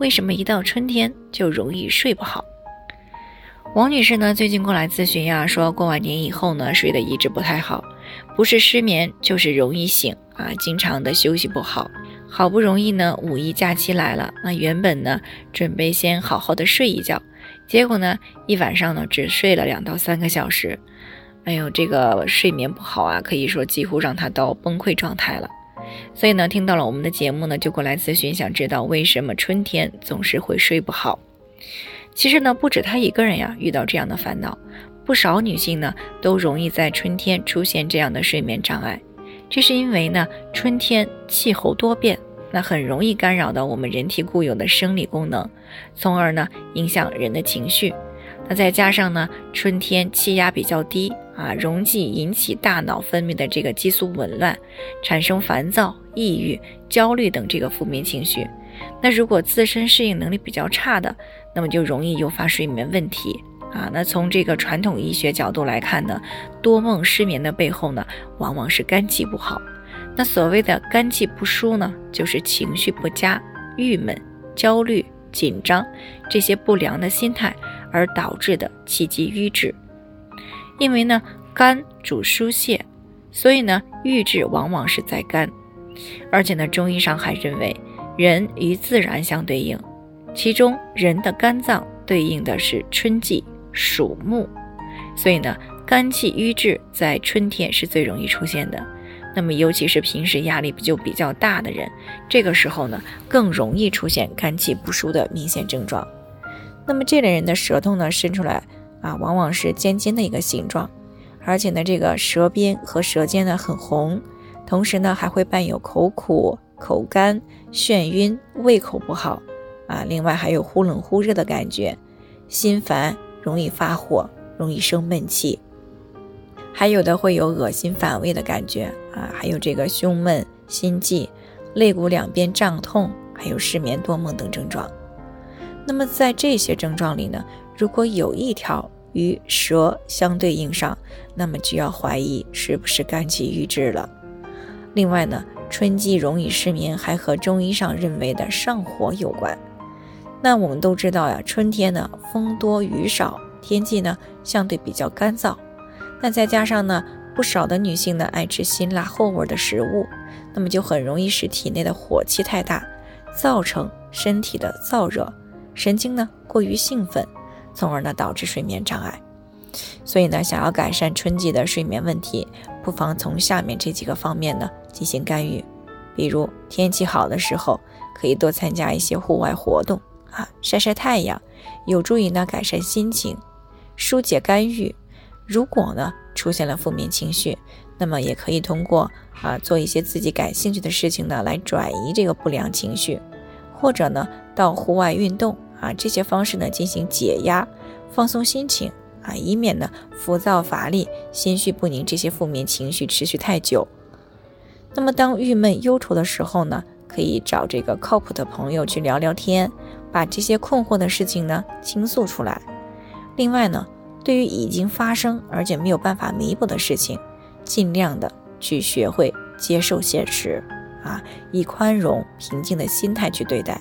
为什么一到春天就容易睡不好？王女士呢，最近过来咨询呀，说过完年以后呢，睡得一直不太好，不是失眠就是容易醒啊，经常的休息不好。好不容易呢，五一假期来了，那原本呢，准备先好好的睡一觉，结果呢，一晚上呢，只睡了两到三个小时。哎呦，这个睡眠不好啊，可以说几乎让她到崩溃状态了。所以呢，听到了我们的节目呢，就过来咨询，想知道为什么春天总是会睡不好。其实呢，不止她一个人呀，遇到这样的烦恼，不少女性呢，都容易在春天出现这样的睡眠障碍。这是因为呢，春天气候多变，那很容易干扰到我们人体固有的生理功能，从而呢，影响人的情绪。那再加上呢，春天气压比较低啊，容易引起大脑分泌的这个激素紊乱，产生烦躁、抑郁、焦虑等这个负面情绪。那如果自身适应能力比较差的，那么就容易诱发睡眠问题啊。那从这个传统医学角度来看呢，多梦失眠的背后呢，往往是肝气不好。那所谓的肝气不舒呢，就是情绪不佳、郁闷、焦虑、紧张这些不良的心态。而导致的气机瘀滞，因为呢，肝主疏泄，所以呢，瘀滞往往是在肝。而且呢，中医上还认为，人与自然相对应，其中人的肝脏对应的是春季，属木，所以呢，肝气瘀滞在春天是最容易出现的。那么，尤其是平时压力就比较大的人，这个时候呢，更容易出现肝气不舒的明显症状。那么这类人的舌头呢伸出来啊，往往是尖尖的一个形状，而且呢，这个舌边和舌尖呢很红，同时呢还会伴有口苦、口干、眩晕、胃口不好啊，另外还有忽冷忽热的感觉，心烦，容易发火，容易生闷气，还有的会有恶心反胃的感觉啊，还有这个胸闷、心悸、肋骨两边胀痛，还有失眠多梦等症状。那么在这些症状里呢，如果有一条与舌相对应上，那么就要怀疑是不是肝气郁滞了。另外呢，春季容易失眠还和中医上认为的上火有关。那我们都知道呀，春天呢风多雨少，天气呢相对比较干燥。那再加上呢，不少的女性呢爱吃辛辣厚味的食物，那么就很容易使体内的火气太大，造成身体的燥热。神经呢过于兴奋，从而呢导致睡眠障碍。所以呢，想要改善春季的睡眠问题，不妨从下面这几个方面呢进行干预。比如天气好的时候，可以多参加一些户外活动啊，晒晒太阳，有助于呢改善心情，疏解干预。如果呢出现了负面情绪，那么也可以通过啊做一些自己感兴趣的事情呢来转移这个不良情绪。或者呢，到户外运动啊，这些方式呢进行解压、放松心情啊，以免呢浮躁乏力、心绪不宁这些负面情绪持续太久。那么当郁闷忧愁的时候呢，可以找这个靠谱的朋友去聊聊天，把这些困惑的事情呢倾诉出来。另外呢，对于已经发生而且没有办法弥补的事情，尽量的去学会接受现实。啊，以宽容、平静的心态去对待。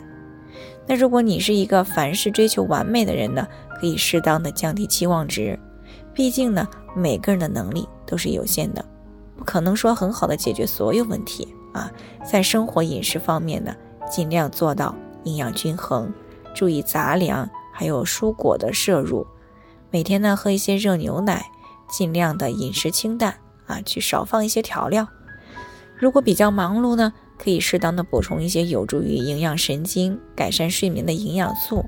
那如果你是一个凡事追求完美的人呢，可以适当的降低期望值。毕竟呢，每个人的能力都是有限的，不可能说很好的解决所有问题啊。在生活饮食方面呢，尽量做到营养均衡，注意杂粮还有蔬果的摄入。每天呢，喝一些热牛奶，尽量的饮食清淡啊，去少放一些调料。如果比较忙碌呢，可以适当的补充一些有助于营养神经、改善睡眠的营养素，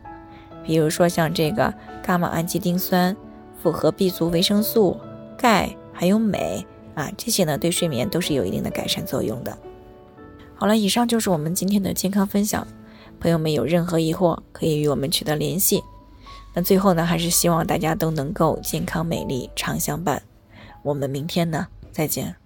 比如说像这个伽马氨基丁酸、复合 B 族维生素、钙还有镁啊，这些呢对睡眠都是有一定的改善作用的。好了，以上就是我们今天的健康分享，朋友们有任何疑惑可以与我们取得联系。那最后呢，还是希望大家都能够健康美丽常相伴。我们明天呢，再见。